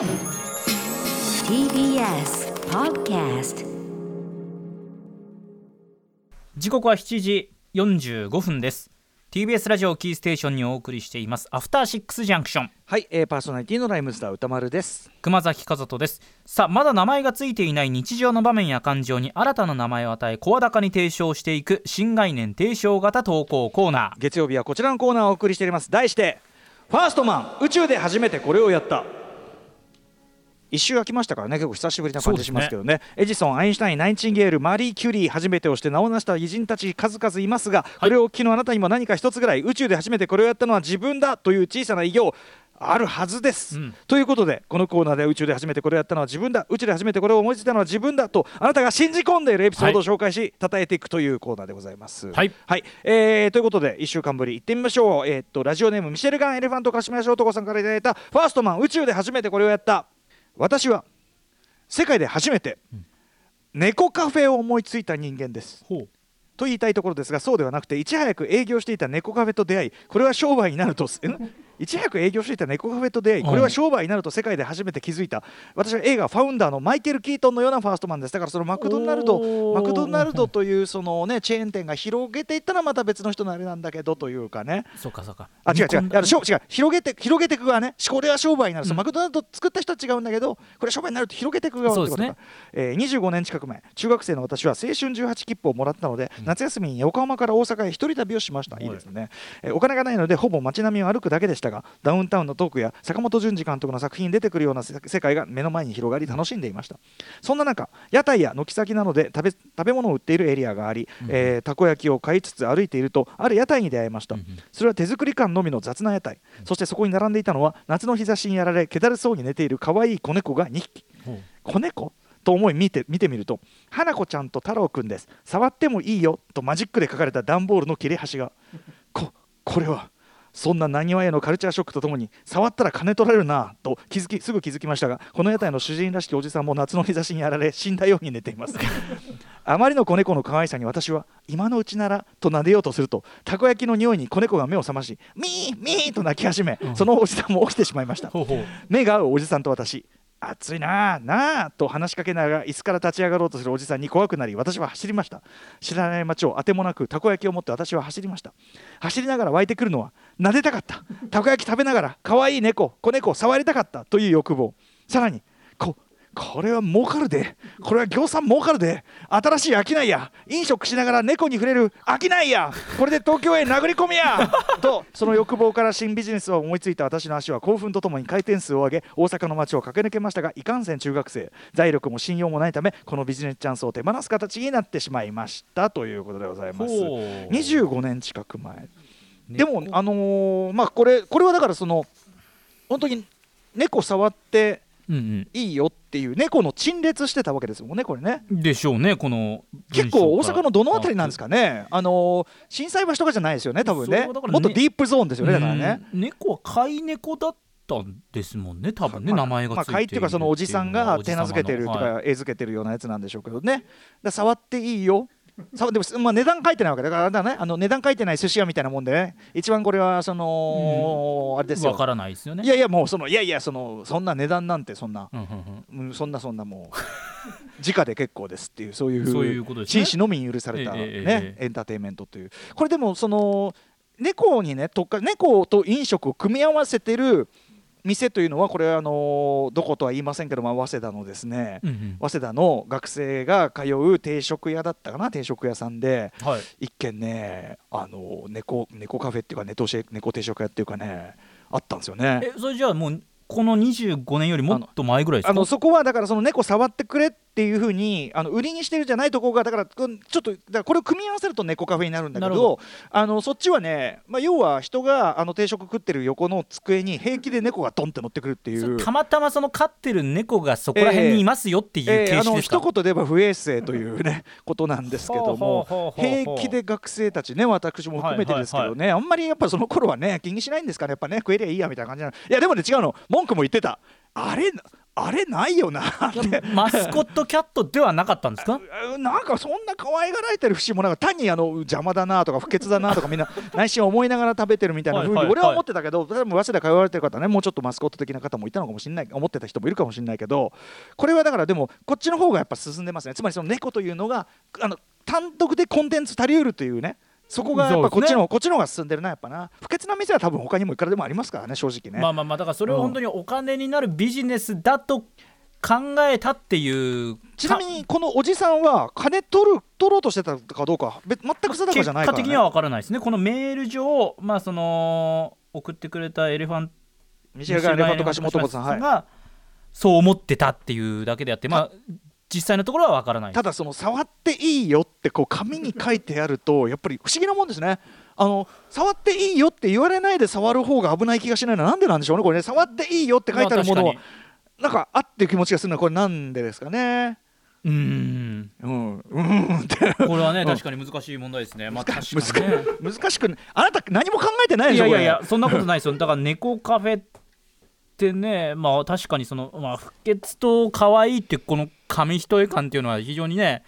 TBS Podcast 時刻は7時45分です。TBS ラジオキーステーションにお送りしています。アフターシックスジャンクションはい、えー、パーソナリティのライムスター歌丸です。熊崎和人です。さあまだ名前がついていない日常の場面や感情に新たな名前を与え声高に提唱していく新概念提唱型投稿コーナー。月曜日はこちらのコーナーをお送りしております。題してファーストマン宇宙で初めてこれをやった一周空きましたからね結構久しぶりな感じしますけどね。エジソンアインシュタインナイチンゲールマリー・キュリー初めてをして名を成した偉人たち数々いますが、これを聴きのあなたにも何か一つぐらい宇宙で初めてこれをやったのは自分だという小さな偉業あるはずです、うん。ということでこのコーナーで宇宙で初めてこれをやったのは自分だ。宇宙で初めてこれを思いついたのは自分だとあなたが信じ込んでいるエピソードを紹介し、称えていくというコーナーでございます。はい。えーということで1週間ぶり行ってみましょう、えーっとラジオネームミシェルガン・エレファントカシメヤシ男さんからいただいたファーストマン宇宙で初めてこれをやった私は世界で初めて猫カフェを思いついた人間です。と言いたいところですがそうではなくていち早く営業していた猫カフェと出会いこれは商売になるとん？いち早く営業していた猫カフェと出会いこれは商売になると世界で初めて気づいた。私は映画「ファウンダー」のマイケル・キートンのようなファーストマンです。だからそのマクドナルドマクドナルドというそのねチェーン店が広げていったらまた別の人のあれなんだけどというかね。そうかそうか。あ違う違う。煮込んだいやしょ違う。広げて広げていく側ね。これは商売になる、そううんマクドナルド作った人は違うんだけどこれは商売になると広げていく側ってことか、ね。えー25年近く前中学生の私は青春18切符をもらったので、夏休みに横浜から大阪へ一人旅をしました、はいいいですね、えーお金がないのでほぼ街並みを歩くだけでしたがダウンタウンのトークや坂本淳二監督の作品に出てくるようなせ世界が目の前に広がり楽しんでいました。そんな中屋台や軒先などで食べ食べ物を売っているエリアがあり、えーたこ焼きを買いつつ歩いているとある屋台に出会いました、うんうん。それは手作り感のみの雑な屋台、そしてそこに並んでいたのは夏の日差しにやられ気だるそうに寝ている可愛い子猫が2匹子猫？と思い見て見てみると花子ちゃんと太郎くんです。触ってもいいよ。とマジックで書かれた段ボールの切れ端がここれはそんななにわへのカルチャーショックとともに触ったら金取られるなと気づきすぐ気づきましたがこの屋台の主人らしきおじさんも夏の日差しにやられ死んだように寝ています。あまりの子猫の可愛さに私は今のうちならと撫でようとするとたこ焼きの匂いに子猫が目を覚ましミーミーと鳴き始め、そのおじさんも起きてしまいました。ほうほう。目が合うおじさんと私暑いなあなあと話しかけながら椅子から立ち上がろうとするおじさんに怖くなり私は走りました。知らない街をあてもなくたこ焼きを持って私は走りました。走りながら湧いてくるのは撫でたかった。たこ焼き食べながら可愛い猫子猫を触りたかったという欲望。さらにここれは儲かるで。これは業産儲かるで。新しい商いや。飲食しながら猫に触れる商いや。これで東京へ殴り込みや。とその欲望から新ビジネスを思いついた私の足は興奮とともに回転数を上げ大阪の街を駆け抜けましたがいかんせん中学生。財力も信用もないためこのビジネスチャンスを手放す形になってしまいましたということでございます。ほう。25年近く前。でもあのーまあこれこれはだからその本当に猫触ってうん。いいよっていう猫の陳列してたわけですもんねこれね。うんでしょうねこの結構大阪のどの辺りなんですかかねあのー心斎橋とかじゃないですよね多分ね。ね。もっとディープゾーンですよねだからね。うん。猫は飼い猫だったんですもんね多分ね、まあ名前がついているまあ飼いっていうかそのおじさんが手なずけてるとか絵付けてるようなやつなんでしょうけどね。触っていいよ。さでも、まあ、値段書いてないわけだからだね。あの値段書いてない寿司屋みたいなもんでね一番これはその、あれですよ。わからないですよね。いやいやもうそのいやいやそのそんな値段なんてそんな、うんうんうん。うん、そんなそんなもう直で結構ですっていうそういう紳士のみに許された、ねエンターテインメントという。これでもその猫にね特化猫と飲食を組み合わせてる店というのはこれはあのどことは言いませんけど、まあ、早稲田のですね、うんうん。早稲田の学生が通う定食屋だったかな定食屋さんではい。一軒ねあの猫猫カフェっていうか猫定猫定食屋っていうかねあったんですよね。えそれじゃあもうこの25年よりもっと前ぐらいですか？あのそこはだからその猫触ってくれっていうふうにあの売りにしてるじゃないところがだからちょっとだからこれを組み合わせると猫カフェになるんだけどあのそっちはね、まあ、要は人があの定食食ってる横の机に平気で猫がドンって乗ってくるっていう。たまたまその飼ってる猫がそこら辺にいますよっていうえーあの形式ですか、一言で言えば不衛生というねことなんですけども平気で学生たちね私も含めてですけどね、あんまりやっぱその頃はね気にしないんですかねやっぱね食えりゃいいやみたいな感じなの。いやでもね違うの。文句も言ってた。あれあれないよな。ってマスコットキャットではなかったんですか？う んなんかそんな可愛がられてる節もなんか単にあの邪魔だなとか不潔だなとかみんな内心思いながら食べてるみたいな風はいはいはい。に俺は思ってたけど多分早稲田通われてる方ねもうちょっとマスコット的な方もいたのかもしれない思ってた人もいるかもしれないけどこれはだからでもこっちの方がやっぱ進んでますね。つまりその猫というのがあの単独でコンテンツ足りうるというねそこがやっぱこっちの、こっちの方が進んでるなやっぱな。不潔な店は多分他にもいくらでもありますからね正直ね、まあまあまあだからそれを本当にお金になるビジネスだと考えたっていうちなみにこのおじさんは金取る取ろうとしてたかどうか全く定かじゃないから、ね、結果的には分からないですね。このメール上まあその送ってくれたエレファン西川エレファントカシモトコさん、はい、がそう思ってたっていうだけであってまあ実際のところは分からない。ただその触っていいよってこう紙に書いてあると やっぱり不思議なもんですね。あの触っていいよって言われないで触る方が危ない気がしないのはなんでなんでしょうねこれね。触っていいよって書いてあるものを、まあ確なんかあっていう気持ちがするのはこれなんでですかね。うーん。うん。うんって。これはねうん。確かに難しい問題ですね。まあ確かにね。難難しくあなた何も考えてないでいしょやいやいこやそんなことないですよ。だから猫カフェってねまあ確かにその、まあ、不潔と可愛いってこの紙一重感っていうのは非常にね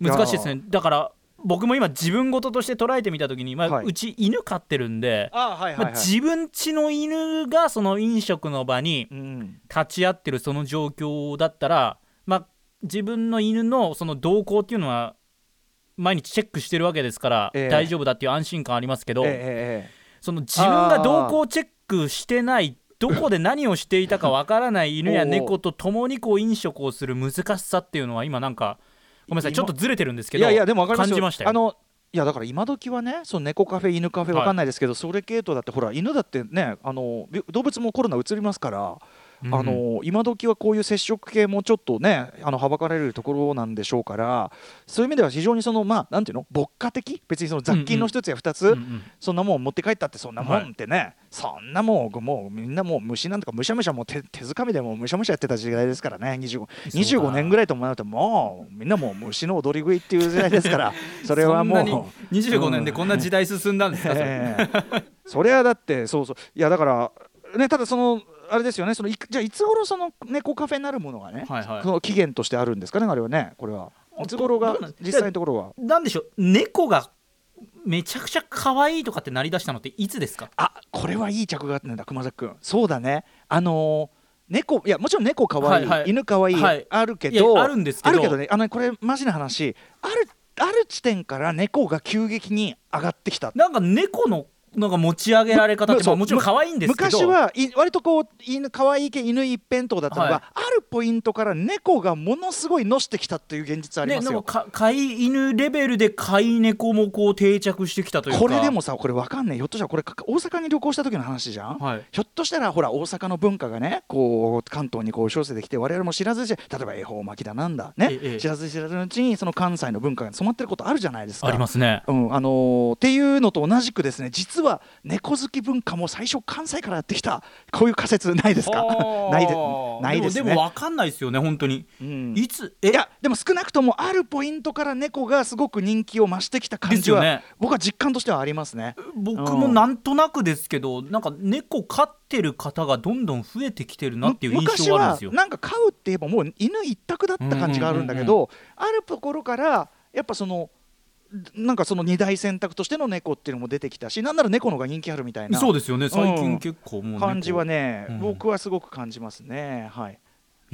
難しいですね。だから僕も今自分事として捉えてみた時に、まあはい。うち犬飼ってるんで、れあはいはい、ま自分家の犬がその飲食の場にうん立ち会ってるその状況だったら、まあ、自分の犬のその動向っていうのは毎日チェックしてるわけですから、ええ。大丈夫だっていう安心感ありますけど、ええええその自分が動向チェックしてないどこで何をしていたかわからない 犬や猫と共にこう飲食をする難しさっていうのは今なんかごめんなさいちょっとずれてるんですけどいやいやでも分かりますよ。感じましたよ。あのいやだから今時はねその猫カフェ犬カフェはいわかんないですけど、それ系統だってほら犬だってねあのび動物もコロナ移りますから、うん。あの今時はこういう接触系もちょっとねあのはばかれるところなんでしょうからそういう意味では非常にそのまあなんていうの？牧歌的？別にその雑菌の一つや二つ、うんうんそんなもん持って帰ったってそんなもんってね、そんなもんもうみんなもう虫なんとかむしゃむしゃもう手 手づかみでもうむしゃむしゃやってた時代ですからね。25, 25年ぐらいと思うともうみんなもう虫の踊り食いっていう時代ですから それはもう。そんなに25年でこんな時代進んだんですか、それはだってそうそう。いやだからねただそのあれですよね。そのいじゃあいつ頃その猫カフェになるものがね、はいはい。その期限としてあるんですかねあれはねこれは。いつ頃が実際のところは。なんでしょう。猫がめちゃくちゃ可愛いとかってなりだしたのっていつですか？あこれはいい着眼点だ熊崎君。そうだね。あのー猫いやもちろん猫かわいい、はいはい。犬かわいい、はい。あるけどあるんですけど。あるけどねあのこれマジな話。あるある地点から猫が急激に上がってきた。なんか猫のなんか持ち上げられ方って、もちろん可愛いんですけど。昔はい割とこう犬可愛い系犬一辺倒だったのが、はい。あるポイントから猫がものすごいのしてきたっていう現実ありね、ますよ。なんかか飼い犬レベルで飼い猫もこう定着してきたというか。これでもさこれわかんない。ひょっとしたらこれか大阪に旅行した時の話じゃん、はい。ひょっとしたらほら大阪の文化がねこう関東にこう押し寄せてきて我々も知らずじ例えば恵方巻きだなんだね、ええ知らず知らずのうちにその関西の文化が染まってることあるじゃないですか。ありますね。うんあのーっていうのと同じくですね実は猫好き文化も最初関西からやってきた。こういう仮説ないですか？ないでないですね。もでも分かんないですよね本当に。うん。いつ？いやでも少なくともあるポイントから猫がすごく人気を増してきた感じは、ね。僕は実感としてはありますね。僕もなんとなくですけどなんか猫飼ってる方がどんどん増えてきてるなっていう印象があるんですよ。昔はなんか飼うって言えばもう犬一択だった感じがあるんだけど、あるところからやっぱそのなんかその二大選択としての猫っていうのも出てきたしなんなら猫の方が人気あるみたいなそうですよね。最うん。近結構もう猫。感じはね、うん。僕はすごく感じますね。はい。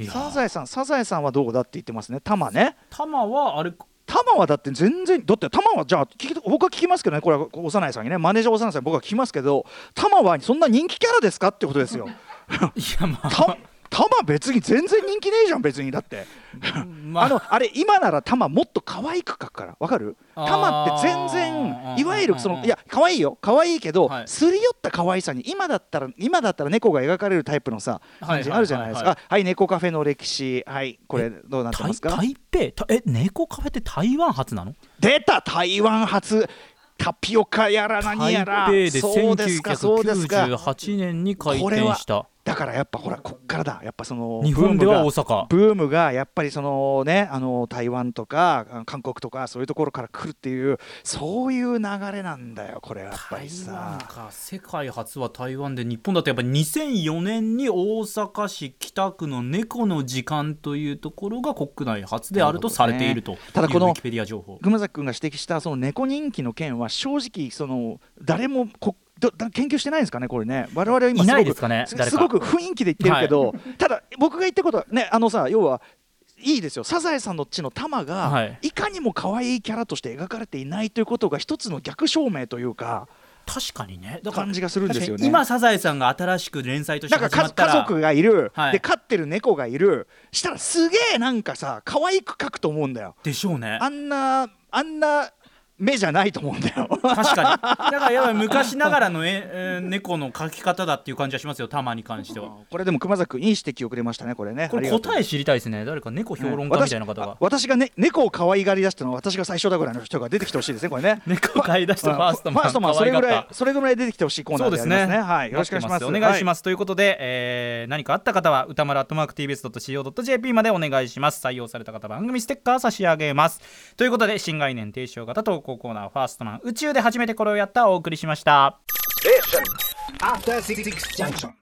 サザエさんサザエさんはどうだって言ってますね。タマね。玉はあれ？タマはだって全然だってタマはじゃあ聞き僕は聞きますけどねこれは幼いさんにね。マネージャー幼いさんに僕は聞きますけどタマはそんな人気キャラですかってことですよ。いやまタあタマ別に全然人気ねえじゃん別に。だって。まあ。のあれ今ならタマもっと可愛く描くからわかる？あー。タマって全然いわゆるそのいや可愛いよ。可愛いけど、はい。すり寄った可愛さに今だったら今だったら猫が描かれるタイプのさ感じあるじゃないですか。はい猫カフェの歴史。はいこれどうなって台ますか？台北たえ猫カフェって台湾発なの？出た台湾発。タピオカやら何やら。台北でそうですかそうですか。1998年に開店しただからやっぱほらこっからだ。やっぱその日本では大阪。ブームがやっぱりそのねあの台湾とかあ韓国とかそういうところから来るっていうそういう流れなんだよこれやっぱりさ。か世界初は台湾で。日本だとやっぱ2004年に大阪市北区の猫の時間というところが国内初であるとされているというただこのウィキペディア情報。熊崎君が指摘したその猫人気の件は正直その誰もこどだ研究してないんですかねこれね。我々は今いないすごくですかねすごく雰囲気で言ってるけど、ただ僕が言ったことはねあのさ要はいいですよ。サザエさんの地の玉が、はい。い、かにも可愛いキャラとして描かれていないということが一つの逆証明というか確かにね。だから感じがするんですよね。今サザエさんが新しく連載として始まったら家族がいる、はい。で飼ってる猫がいる。したらすげえなんかさ可愛く描くと思うんだよ。でしょうね。あんなあんな目じゃないと思うんだよ。確かに。だからやっぱり昔ながらのえ、えー猫の描き方だっていう感じはしますよ。タマに関しては。これでも熊崎君いい指摘をくれましたねこれね。これ答え知りたいですね。誰か猫評論家みたいな方が、私あ私が、ね、猫を可愛がり出したのは私が最初だぐらいの人が出てきてほしいですねこれね。猫を飼い出したファーストマン。ファーストマンそれぐらいそれぐらい出てきてほしいコーナそうですーですね。ね。はいよろしくお願いします。お願いします。す。ということで、えー何かあった方は歌丸アットマーク TBS.CO.JP までお願いします。採用された方番組ステッカー差し上げます。ということで新概念提唱型投稿コーナーファーストマン宇宙で初めてこれをやったお送りしました。